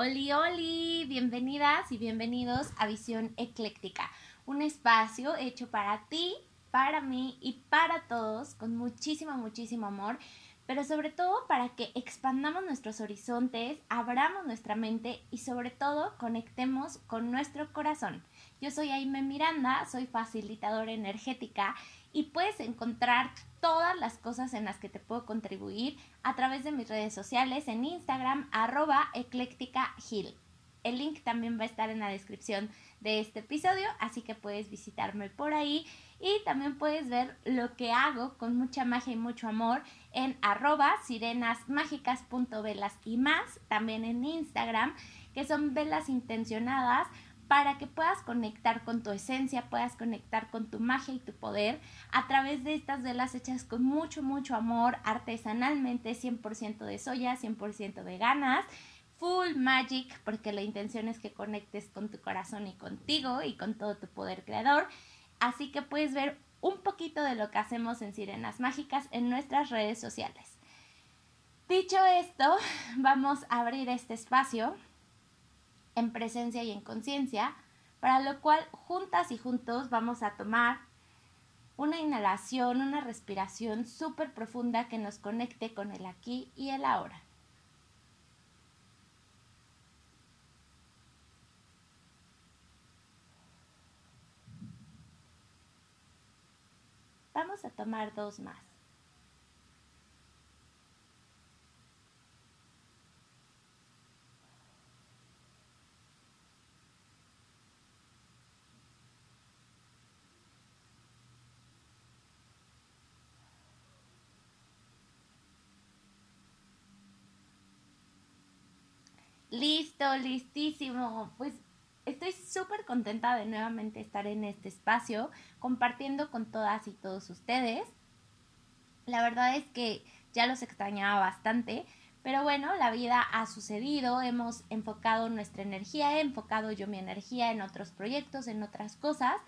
Oli, oli, bienvenidas y bienvenidos a Visión Ecléctica, un espacio hecho para ti, para mí y para todos con muchísimo, muchísimo amor, pero sobre todo para que expandamos nuestros horizontes, abramos nuestra mente y sobre todo conectemos con nuestro corazón. Yo soy Aime Miranda, soy facilitadora energética y puedes encontrar todas las cosas en las que te puedo contribuir a través de mis redes sociales en Instagram arroba ecléctica El link también va a estar en la descripción de este episodio, así que puedes visitarme por ahí y también puedes ver lo que hago con mucha magia y mucho amor en arroba sirenasmágicas.velas y más, también en Instagram, que son velas intencionadas para que puedas conectar con tu esencia, puedas conectar con tu magia y tu poder a través de estas velas hechas con mucho, mucho amor, artesanalmente, 100% de soya, 100% veganas, full magic, porque la intención es que conectes con tu corazón y contigo y con todo tu poder creador. Así que puedes ver un poquito de lo que hacemos en Sirenas Mágicas en nuestras redes sociales. Dicho esto, vamos a abrir este espacio en presencia y en conciencia, para lo cual juntas y juntos vamos a tomar una inhalación, una respiración súper profunda que nos conecte con el aquí y el ahora. Vamos a tomar dos más. Listísimo. Pues estoy súper contenta de nuevamente estar en este espacio compartiendo con todas y todos ustedes. La verdad es que ya los extrañaba bastante, pero bueno, la vida ha sucedido, hemos enfocado nuestra energía, he enfocado yo mi energía en otros proyectos, en otras cosas,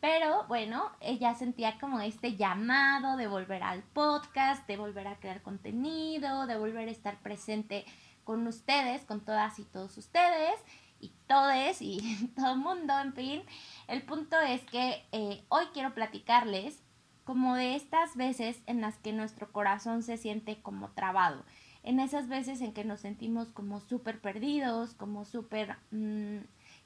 pero bueno, ella sentía como este llamado de volver al podcast, de volver a crear contenido, de volver a estar presente con ustedes, con todas y todos ustedes y todes y todo el mundo, en fin. El punto es que eh, hoy quiero platicarles como de estas veces en las que nuestro corazón se siente como trabado, en esas veces en que nos sentimos como súper perdidos, como súper... Mmm,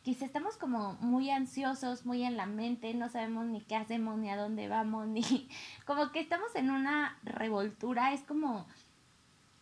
quizá estamos como muy ansiosos, muy en la mente, no sabemos ni qué hacemos, ni a dónde vamos, ni como que estamos en una revoltura, es como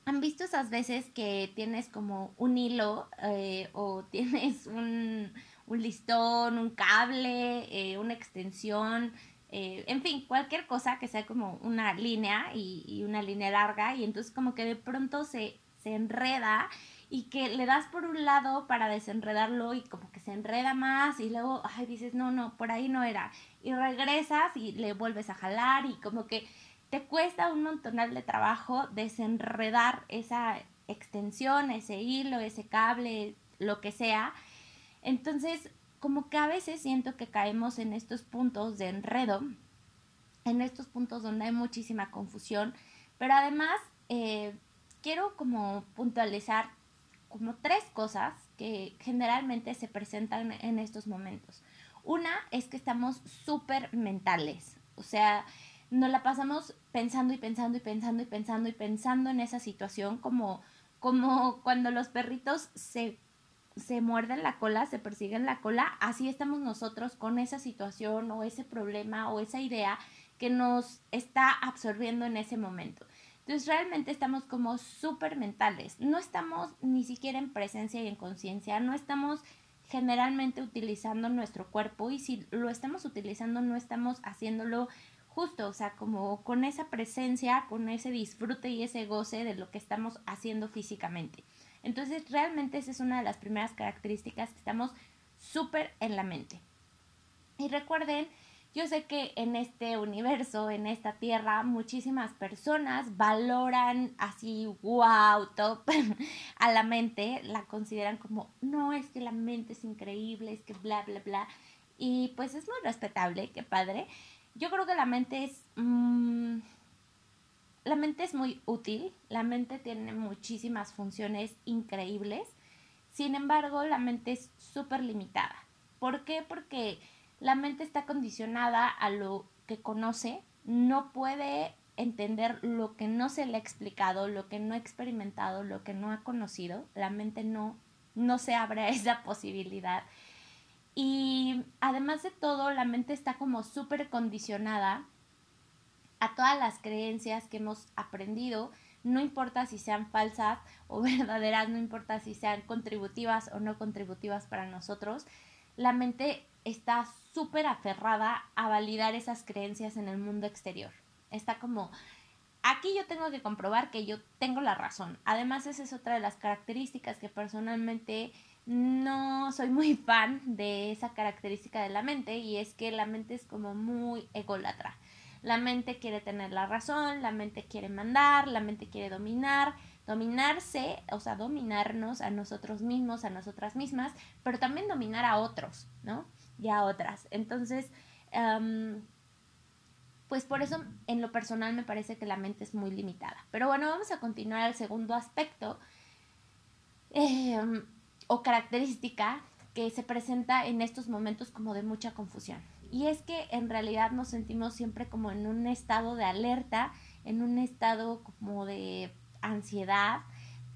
¿Han visto esas veces que tienes como un hilo eh, o tienes un, listón, un cable, eh, una extensión, eh, en fin, cualquier cosa que sea como una línea y, una línea larga y entonces como que de pronto se, se enreda y que le das por un lado para desenredarlo y como que se enreda más y luego, ay, dices, no, no, por ahí no era. Y regresas y le vuelves a jalar y como que te cuesta un montonal de trabajo desenredar esa extensión, ese hilo, ese cable, lo que sea. Entonces, como que a veces siento que caemos en estos puntos de enredo, en estos puntos donde hay muchísima confusión, pero además eh, quiero como puntualizar como tres cosas que generalmente se presentan en estos momentos. Una es que estamos súper mentales, o sea, nos la pasamos pensando y pensando y pensando y pensando y pensando en esa situación como, como cuando los perritos se, se muerden la cola, se persiguen la cola, así estamos nosotros con esa situación o ese problema o esa idea que nos está absorbiendo en ese momento. Entonces realmente estamos como súper mentales, no estamos ni siquiera en presencia y en conciencia, no estamos generalmente utilizando nuestro cuerpo y si lo estamos utilizando no estamos haciéndolo justo, o sea, como con esa presencia, con ese disfrute y ese goce de lo que estamos haciendo físicamente. Entonces, realmente esa es una de las primeras características que estamos súper en la mente. Y recuerden, yo sé que en este universo, en esta tierra, muchísimas personas valoran así, wow, top a la mente, la consideran como, no, es que la mente es increíble, es que bla, bla, bla. Y pues es muy respetable, qué padre. Yo creo que la mente es... Mm, la mente es muy útil, la mente tiene muchísimas funciones increíbles. Sin embargo, la mente es súper limitada. ¿Por qué? Porque la mente está condicionada a lo que conoce, no puede entender lo que no se le ha explicado, lo que no ha experimentado, lo que no ha conocido. La mente no, no se abre a esa posibilidad. Y además de todo, la mente está como súper condicionada a todas las creencias que hemos aprendido, no importa si sean falsas o verdaderas, no importa si sean contributivas o no contributivas para nosotros, la mente está súper aferrada a validar esas creencias en el mundo exterior. Está como, aquí yo tengo que comprobar que yo tengo la razón. Además, esa es otra de las características que personalmente no soy muy fan de esa característica de la mente y es que la mente es como muy ególatra. La mente quiere tener la razón, la mente quiere mandar, la mente quiere dominar, dominarse, o sea, dominarnos a nosotros mismos, a nosotras mismas, pero también dominar a otros, ¿no? Y a otras. Entonces, pues por eso en lo personal me parece que la mente es muy limitada. Pero bueno, vamos a continuar al segundo aspecto em, o característica que se presenta en estos momentos como de mucha confusión. Y es que en realidad nos sentimos siempre como en un estado de alerta, en un estado como de ansiedad,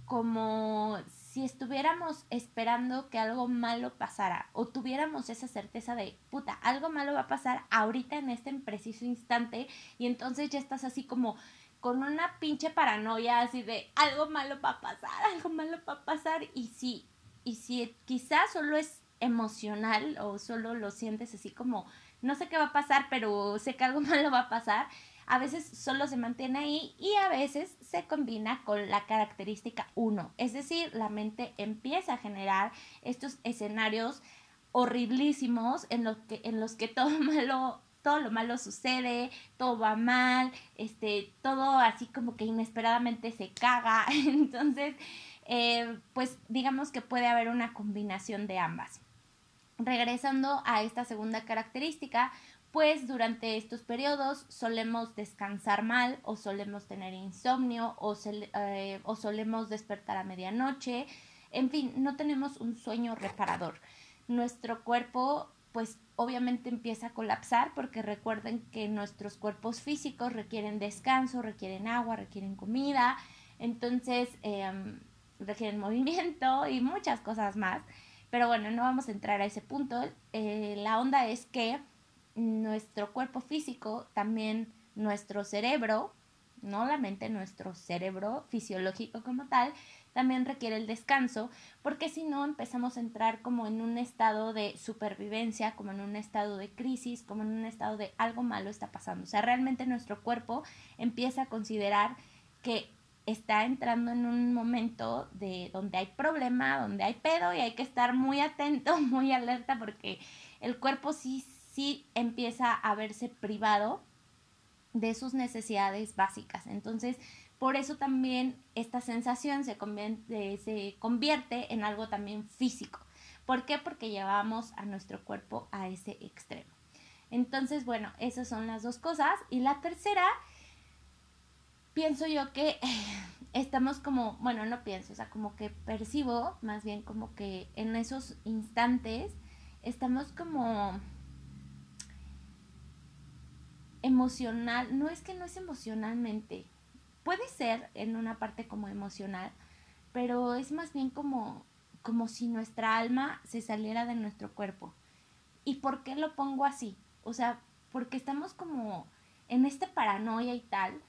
como si estuviéramos esperando que algo malo pasara o tuviéramos esa certeza de, puta, algo malo va a pasar ahorita en este preciso instante y entonces ya estás así como con una pinche paranoia así de algo malo va a pasar, algo malo va a pasar y si, y si quizás solo es emocional o solo lo sientes así como no sé qué va a pasar, pero sé que algo malo va a pasar, a veces solo se mantiene ahí y a veces se combina con la característica 1. Es decir, la mente empieza a generar estos escenarios horriblísimos en los que, en los que todo malo todo lo malo sucede, todo va mal, este, todo así como que inesperadamente se caga. Entonces, eh, pues digamos que puede haber una combinación de ambas. Regresando a esta segunda característica, pues durante estos periodos solemos descansar mal o solemos tener insomnio o, eh, o solemos despertar a medianoche. En fin, no tenemos un sueño reparador. Nuestro cuerpo pues obviamente empieza a colapsar porque recuerden que nuestros cuerpos físicos requieren descanso, requieren agua, requieren comida, entonces em, requieren movimiento y muchas cosas más. Pero bueno, no vamos a entrar a ese punto. Eh, la onda es que nuestro cuerpo físico, también nuestro cerebro, no la mente, nuestro cerebro fisiológico como tal, también requiere el descanso, porque si no empezamos a entrar como en un estado de supervivencia, como en un estado de crisis, como en un estado de algo malo está pasando. O sea, realmente nuestro cuerpo empieza a considerar que está entrando en un momento de donde hay problema, donde hay pedo y hay que estar muy atento, muy alerta porque el cuerpo sí, sí empieza a verse privado de sus necesidades básicas. Entonces, por eso también esta sensación se convierte, se convierte en algo también físico. ¿Por qué? Porque llevamos a nuestro cuerpo a ese extremo. Entonces, bueno, esas son las dos cosas. Y la tercera pienso yo que estamos como, bueno, no pienso, o sea, como que percibo, más bien como que en esos instantes estamos como emocional, no es que no es emocionalmente, puede ser en una parte como emocional, pero es más bien como, como si nuestra alma se saliera de nuestro cuerpo. ¿Y por qué lo pongo así? O sea, porque estamos como en esta paranoia y tal,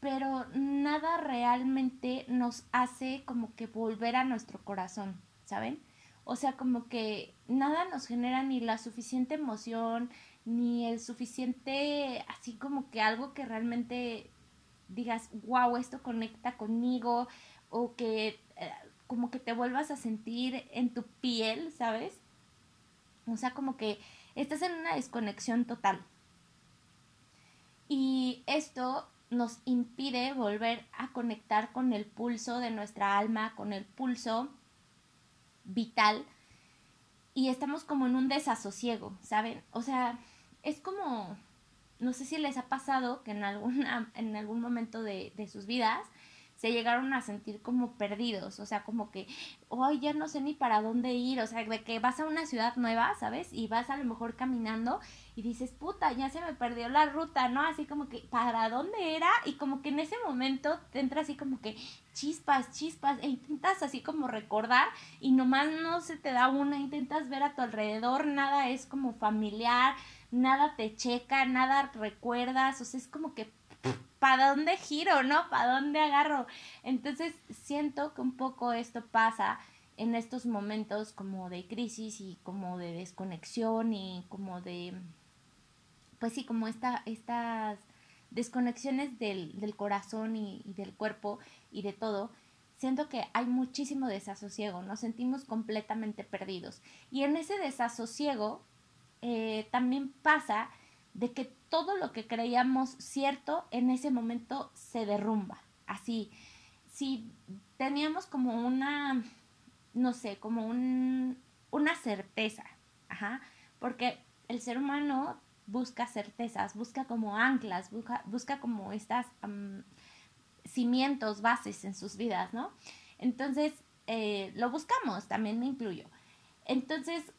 pero nada realmente nos hace como que volver a nuestro corazón, ¿saben? O sea, como que nada nos genera ni la suficiente emoción, ni el suficiente, así como que algo que realmente digas, wow, esto conecta conmigo, o que eh, como que te vuelvas a sentir en tu piel, ¿sabes? O sea, como que estás en una desconexión total. Y esto nos impide volver a conectar con el pulso de nuestra alma, con el pulso vital y estamos como en un desasosiego, ¿saben? O sea, es como, no sé si les ha pasado que en, alguna, en algún momento de, de sus vidas se llegaron a sentir como perdidos, o sea, como que, hoy ya no sé ni para dónde ir, o sea, de que vas a una ciudad nueva, ¿sabes? Y vas a lo mejor caminando y dices, puta, ya se me perdió la ruta, ¿no? Así como que, ¿para dónde era? Y como que en ese momento te entra así como que chispas, chispas, e intentas así como recordar y nomás no se te da una, intentas ver a tu alrededor, nada es como familiar, nada te checa, nada recuerdas, o sea, es como que ¿para dónde giro, no? ¿Para dónde agarro? Entonces siento que un poco esto pasa en estos momentos como de crisis y como de desconexión y como de, pues sí, como esta, estas desconexiones del, del corazón y, y del cuerpo y de todo, siento que hay muchísimo desasosiego, nos sentimos completamente perdidos. Y en ese desasosiego eh, también pasa de que todo lo que creíamos cierto en ese momento se derrumba. Así, si teníamos como una, no sé, como un, una certeza, ajá, porque el ser humano busca certezas, busca como anclas, busca, busca como estas cimientos, bases en sus vidas, ¿no? Entonces, eh, lo buscamos, también me incluyo. Entonces,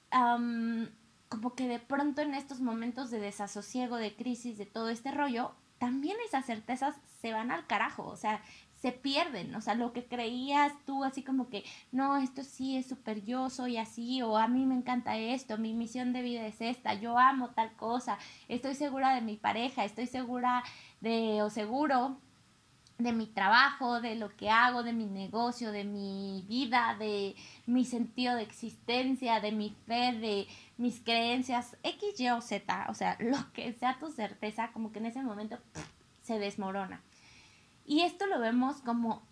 como que de pronto en estos momentos de desasosiego, de crisis, de todo este rollo, también esas certezas se van al carajo, o sea, se pierden, o sea, lo que creías tú así como que, no, esto sí es súper yo soy así, o a mí me encanta esto, mi misión de vida es esta, yo amo tal cosa, estoy segura de mi pareja, estoy segura de, o seguro de mi trabajo, de lo que hago, de mi negocio, de mi vida, de mi sentido de existencia, de mi fe, de mis creencias, X, Y o Z, o sea, lo que sea tu certeza, como que en ese momento se desmorona. Y esto lo vemos como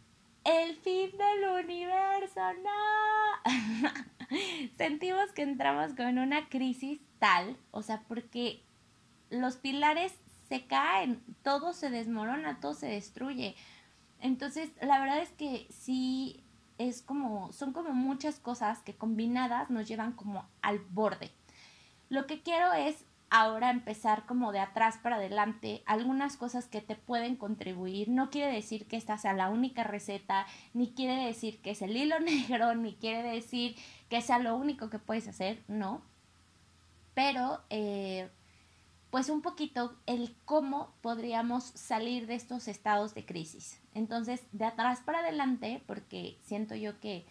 el fin del universo, no. Sentimos que entramos con una crisis tal, o sea, porque los pilares se caen, todo se desmorona, todo se destruye. Entonces, la verdad es que sí es como, son como muchas cosas que combinadas nos llevan como al borde. Lo que quiero es ahora empezar como de atrás para adelante, algunas cosas que te pueden contribuir. No quiere decir que esta sea la única receta, ni quiere decir que es el hilo negro, ni quiere decir que sea lo único que puedes hacer, no. Pero eh, pues un poquito el cómo podríamos salir de estos estados de crisis. Entonces, de atrás para adelante, porque siento yo que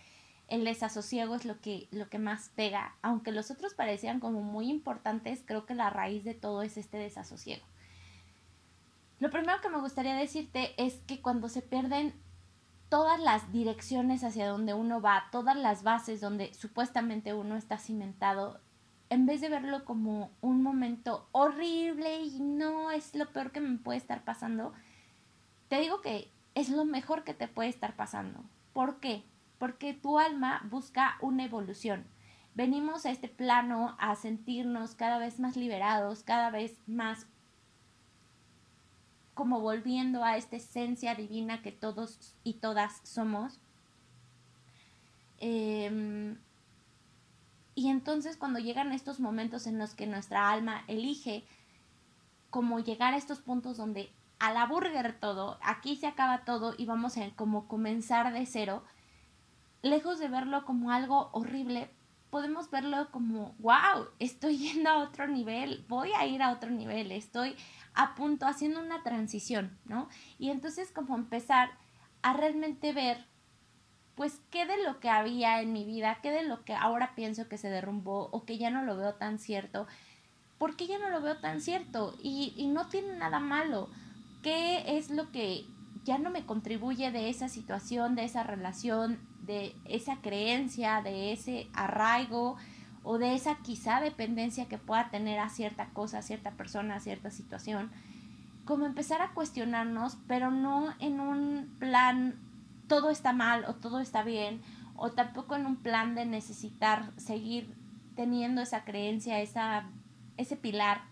el desasosiego es lo que, lo que más pega, aunque los otros parecían como muy importantes, creo que la raíz de todo es este desasosiego. Lo primero que me gustaría decirte es que cuando se pierden todas las direcciones hacia donde uno va, todas las bases donde supuestamente uno está cimentado, en vez de verlo como un momento horrible y no es lo peor que me puede estar pasando, te digo que es lo mejor que te puede estar pasando. ¿Por qué? Porque tu alma busca una evolución. Venimos a este plano a sentirnos cada vez más liberados, cada vez más como volviendo a esta esencia divina que todos y todas somos. Eh, y entonces cuando llegan estos momentos en los que nuestra alma elige como llegar a estos puntos donde a la burger todo, aquí se acaba todo y vamos a como comenzar de cero, lejos de verlo como algo horrible, podemos verlo como, wow, estoy yendo a otro nivel, voy a ir a otro nivel, estoy a punto haciendo una transición, ¿no? Y entonces como empezar a realmente ver pues qué de lo que había en mi vida, qué de lo que ahora pienso que se derrumbó o que ya no lo veo tan cierto, ¿por qué ya no lo veo tan cierto? Y, y no tiene nada malo. ¿Qué es lo que ya no me contribuye de esa situación, de esa relación, de esa creencia, de ese arraigo o de esa quizá dependencia que pueda tener a cierta cosa, a cierta persona, a cierta situación? Como empezar a cuestionarnos, pero no en un plan todo está mal o todo está bien, o tampoco en un plan de necesitar seguir teniendo esa creencia, esa, ese pilar,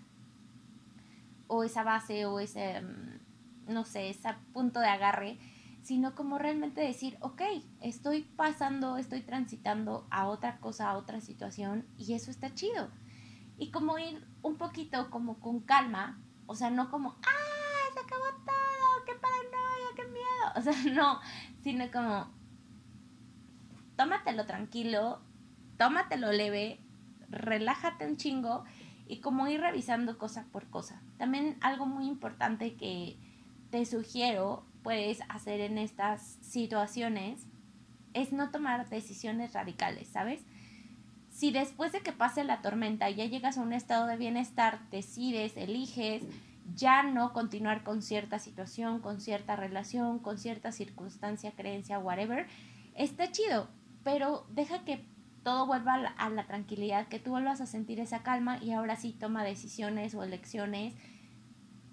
o esa base, o ese, mm, no sé, ese punto de agarre, sino como realmente decir, ok, estoy pasando, estoy transitando a otra cosa, a otra situación, y eso está chido. Y como ir un poquito como con calma, o sea, no como, ah, se acabó todo, qué paranoia, qué miedo. o sea, no, sino como, tómatelo tranquilo, tómatelo leve, relájate un chingo y como ir revisando cosa por cosa. También algo muy importante que te sugiero puedes hacer en estas situaciones es no tomar decisiones radicales, ¿sabes? Si después de que pase la tormenta ya llegas a un estado de bienestar, decides, eliges ya no continuar con cierta situación, con cierta relación, con cierta circunstancia, creencia, whatever, está chido, pero deja que todo vuelva a la, tranquilidad, que tú vuelvas a sentir esa calma y ahora sí toma decisiones o elecciones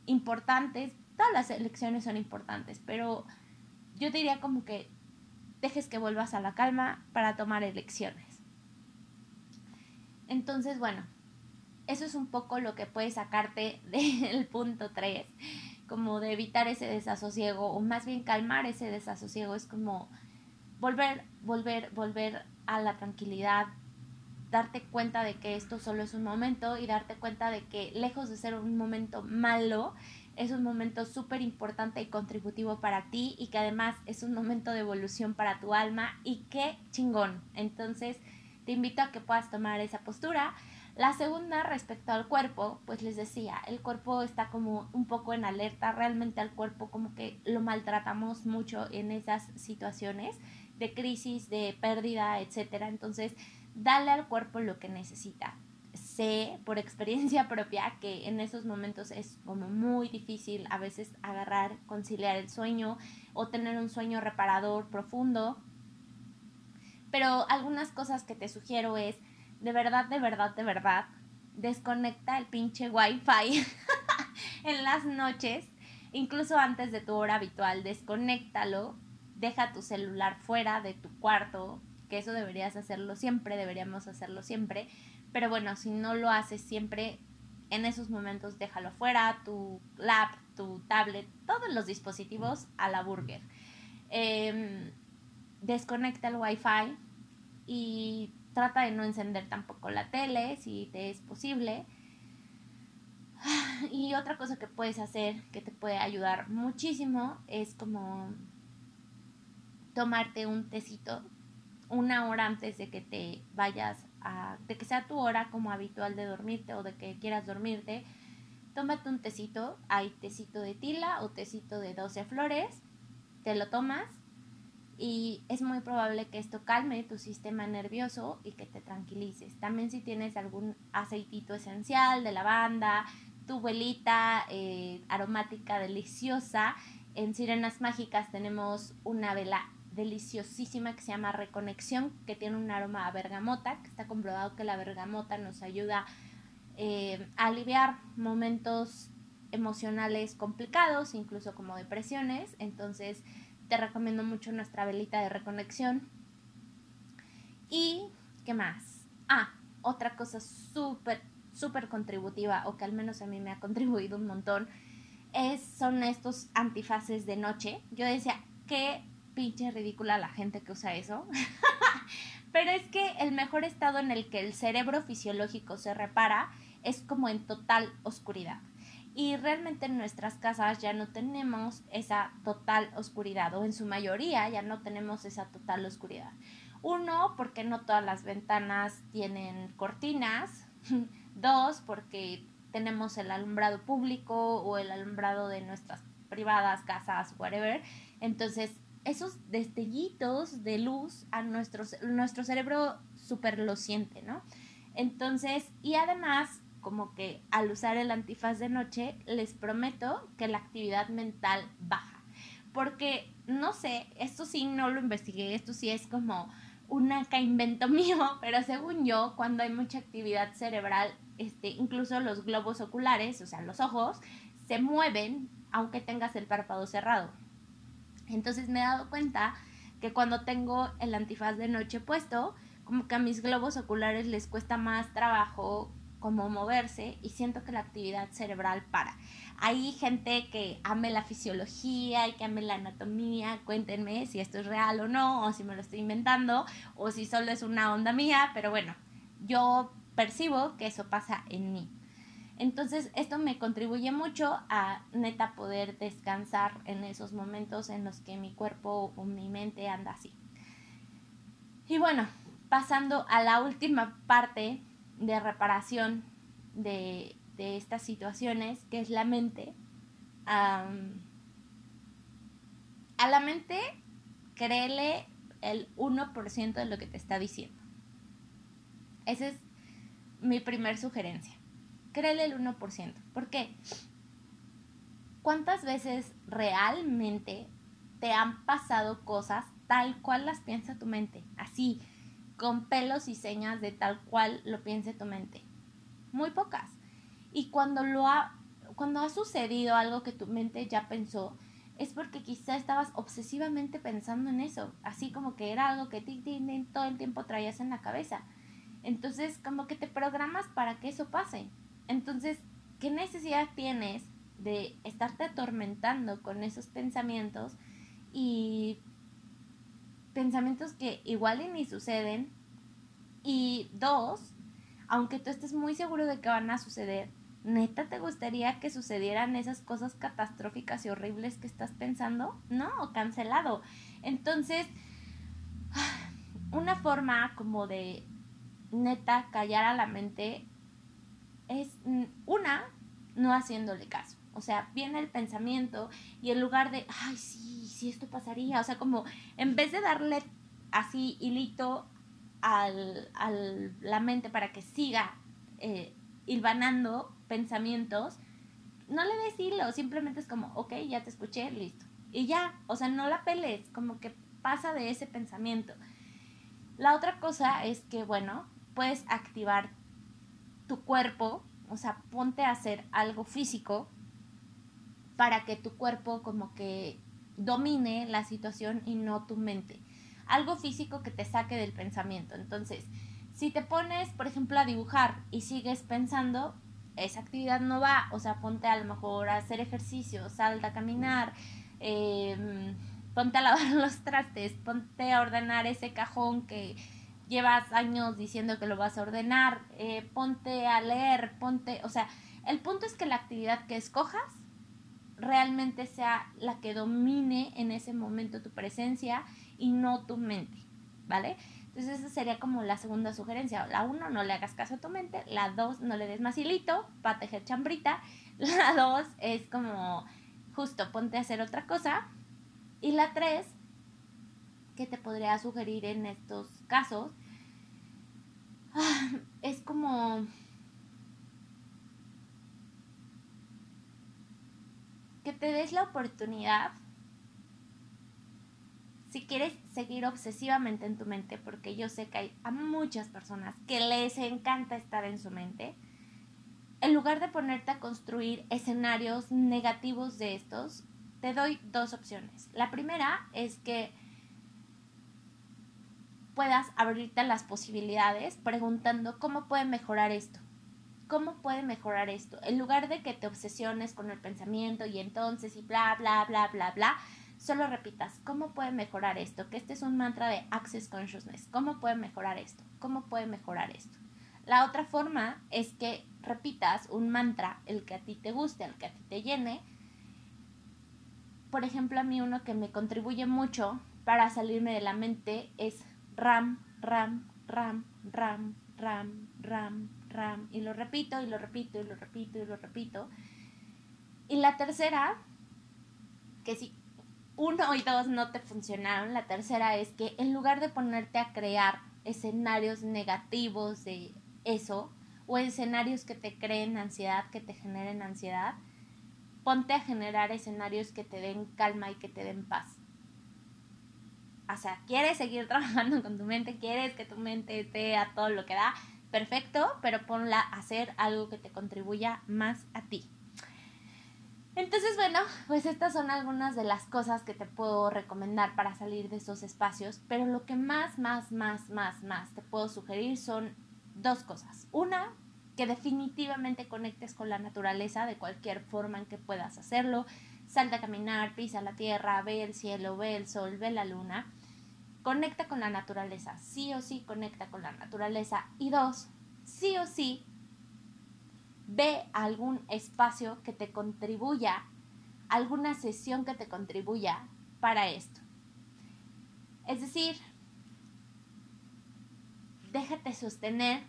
importantes. Todas las elecciones son importantes, pero yo diría como que dejes que vuelvas a la calma para tomar elecciones. Entonces, bueno, eso es un poco lo que puede sacarte del punto 3, como de evitar ese desasosiego o más bien calmar ese desasosiego, es como volver, volver, volver a la tranquilidad, darte cuenta de que esto solo es un momento y darte cuenta de que lejos de ser un momento malo, es un momento súper importante y contributivo para ti y que además es un momento de evolución para tu alma y qué chingón. Entonces te invito a que puedas tomar esa postura. La segunda respecto al cuerpo, pues les decía, el cuerpo está como un poco en alerta, realmente al cuerpo como que lo maltratamos mucho en esas situaciones de crisis, de pérdida, etcétera. Entonces, dale al cuerpo lo que necesita. Sé por experiencia propia que en esos momentos es como muy difícil a veces agarrar, conciliar el sueño o tener un sueño reparador profundo. Pero algunas cosas que te sugiero es, de verdad, de verdad, de verdad, desconecta el pinche wifi en las noches, incluso antes de tu hora habitual, desconéctalo deja tu celular fuera de tu cuarto, que eso deberías hacerlo siempre, deberíamos hacerlo siempre, pero bueno, si no lo haces siempre, en esos momentos déjalo fuera, tu lap, tu tablet, todos los dispositivos a la burger. Em, desconecta el wifi y trata de no encender tampoco la tele si te es posible. Y otra cosa que puedes hacer que te puede ayudar muchísimo es como tomarte un tecito una hora antes de que te vayas a, de que sea tu hora como habitual de dormirte o de que quieras dormirte, tómate un tecito, hay tecito de tila o tecito de 12 flores, te lo tomas y es muy probable que esto calme tu sistema nervioso y que te tranquilices. También si tienes algún aceitito esencial de lavanda, tu velita eh, aromática deliciosa, en Sirenas Mágicas tenemos una vela deliciosísima que se llama Reconexión, que tiene un aroma a bergamota, que está comprobado que la bergamota nos ayuda eh, a aliviar momentos emocionales complicados, incluso como depresiones. Entonces, te recomiendo mucho nuestra velita de reconexión. Y, ¿qué más? Ah, otra cosa súper, súper contributiva, o que al menos a mí me ha contribuido un montón, es, son estos antifaces de noche. Yo decía, que pinche ridícula la gente que usa eso. Pero es que el mejor estado en el que el cerebro fisiológico se repara es como en total oscuridad. Y realmente en nuestras casas ya no tenemos esa total oscuridad, o en su mayoría ya no tenemos esa total oscuridad. Uno, porque no todas las ventanas tienen cortinas. Dos, porque tenemos el alumbrado público o el alumbrado de nuestras privadas, casas, whatever. Entonces esos destellitos de luz a nuestro, nuestro cerebro súper lo siente, ¿no? Entonces, y además, como que al usar el antifaz de noche, les prometo que la actividad mental baja. Porque, no sé, esto sí no lo investigué, esto sí es como una acá invento mío, pero según yo, cuando hay mucha actividad cerebral, este, incluso los globos oculares, o sea, los ojos, se mueven aunque tengas el párpado cerrado. Entonces me he dado cuenta que cuando tengo el antifaz de noche puesto, como que a mis globos oculares les cuesta más trabajo como moverse y siento que la actividad cerebral para. Hay gente que ame la fisiología y que ame la anatomía, cuéntenme si esto es real o no, o si me lo estoy inventando, o si solo es una onda mía, pero bueno, yo percibo que eso pasa en mí. Entonces esto me contribuye mucho a neta poder descansar en esos momentos en los que mi cuerpo o mi mente anda así. Y bueno, pasando a la última parte de reparación de, estas situaciones, que es la mente. a la mente, créele el 1% de lo que te está diciendo. Esa es mi primer sugerencia. Créele el 1%. ¿Por qué? ¿Cuántas veces realmente te han pasado cosas tal cual las piensa tu mente? Así, con pelos y señas de tal cual lo piense tu mente. Muy pocas. Y cuando lo ha, cuando ha sucedido algo que tu mente ya pensó, es porque quizá estabas obsesivamente pensando en eso, así como que era algo que todo el tiempo traías en la cabeza. Entonces, como que te programas para que eso pase. Entonces, ¿qué necesidad tienes de estarte atormentando con esos pensamientos y pensamientos que igual y ni suceden? Y dos, aunque tú estés muy seguro de que van a suceder, ¿neta te gustaría que sucedieran esas cosas catastróficas y horribles que estás pensando? No, cancelado. Entonces, una forma como de neta callar a la mente es una, no haciéndole caso. O sea, viene el pensamiento y en lugar de, ay, sí, sí, esto pasaría. O sea, como en vez de darle así hilito al, al la mente para que siga eh, hilvanando pensamientos, no le des hilo, simplemente es como, ok, ya te escuché, listo. Y ya, o sea, no la peles, como que pasa de ese pensamiento. La otra cosa es que, bueno, puedes activar tu cuerpo, o sea, ponte a hacer algo físico para que tu cuerpo como que domine la situación y no tu mente. Algo físico que te saque del pensamiento. Entonces, si te pones, por ejemplo, a dibujar y sigues pensando, esa actividad no va, o sea, ponte a lo mejor a hacer ejercicio, salta a caminar, em, ponte a lavar los trastes, ponte a ordenar ese cajón que llevas años diciendo que lo vas a ordenar, eh, ponte a leer, ponte, o sea, el punto es que la actividad que escojas realmente sea la que domine en ese momento tu presencia y no tu mente, ¿vale? Entonces esa sería como la segunda sugerencia. La uno, no le hagas caso a tu mente. La dos, no le des más para tejer chambrita. La dos es como justo ponte a hacer otra cosa. Y la tres, que te podría sugerir en estos casos, es como que te des la oportunidad si quieres seguir obsesivamente en tu mente, porque yo sé que hay a muchas personas que les encanta estar en su mente, en lugar de ponerte a construir escenarios negativos de estos, te doy dos opciones. La primera es que puedas abrirte las posibilidades preguntando cómo puede mejorar esto. ¿Cómo puede mejorar esto? En lugar de que te obsesiones con el pensamiento y entonces y bla, bla, bla, bla, bla, solo repitas, ¿cómo puede mejorar esto? Que este es un mantra de Access Consciousness. ¿Cómo puede mejorar esto? ¿Cómo puede mejorar esto? La otra forma es que repitas un mantra, el que a ti te guste, el que a ti te llene. Por ejemplo, a mí uno que me contribuye mucho para salirme de la mente es Ram, Ram, Ram, Ram, Ram, Ram, Ram. Y lo repito y lo repito y lo repito y lo repito. Y la tercera, que sí uno y dos no te funcionaron, la tercera es que en lugar de ponerte a crear escenarios negativos de eso, o escenarios que te creen ansiedad, que te generen ansiedad, ponte a generar escenarios que te den calma y que te den paz. O sea, quieres seguir trabajando con tu mente, quieres que tu mente esté a todo lo que da, perfecto, pero ponla a hacer algo que te contribuya más a ti. Entonces, bueno, pues estas son algunas de las cosas que te puedo recomendar para salir de esos espacios, pero lo que más, más, más, más, más te puedo sugerir son dos cosas. Una, que definitivamente conectes con la naturaleza de cualquier forma en que puedas hacerlo. Salta a caminar, pisa la tierra, ve el cielo, ve el sol, ve la luna. Conecta con la naturaleza, sí o sí conecta con la naturaleza. Y dos, sí o sí ve algún espacio que te contribuya, alguna sesión que te contribuya para esto. Es decir, déjate sostener,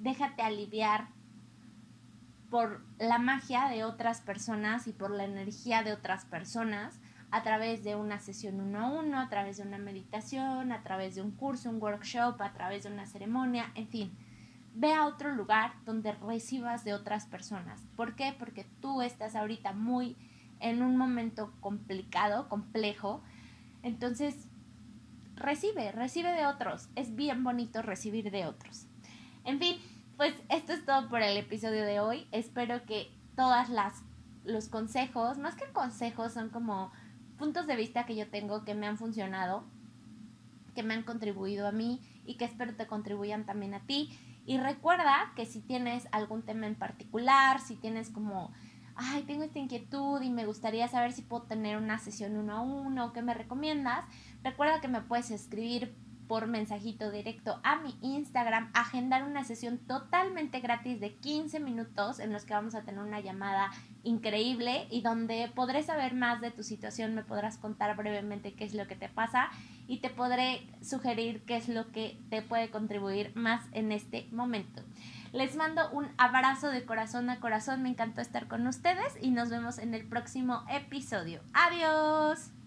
déjate aliviar por la magia de otras personas y por la energía de otras personas a través de una sesión uno a uno, a través de una meditación, a través de un curso, un workshop, a través de una ceremonia, en fin. Ve a otro lugar donde recibas de otras personas. ¿Por qué? Porque tú estás ahorita muy en un momento complicado, complejo. Entonces, recibe, recibe de otros. Es bien bonito recibir de otros. En fin, pues esto es todo por el episodio de hoy. Espero que todas las los consejos, más que consejos, son como puntos de vista que yo tengo que me han funcionado, que me han contribuido a mí y que espero te contribuyan también a ti. Y recuerda que si tienes algún tema en particular, si tienes como, ay, tengo esta inquietud y me gustaría saber si puedo tener una sesión uno a uno, ¿qué me recomiendas? Recuerda que me puedes escribir por mensajito directo a mi Instagram, agendar una sesión totalmente gratis de 15 minutos en los que vamos a tener una llamada increíble y donde podré saber más de tu situación, me podrás contar brevemente qué es lo que te pasa y te podré sugerir qué es lo que te puede contribuir más en este momento. Les mando un abrazo de corazón a corazón, me encantó estar con ustedes y nos vemos en el próximo episodio. Adiós.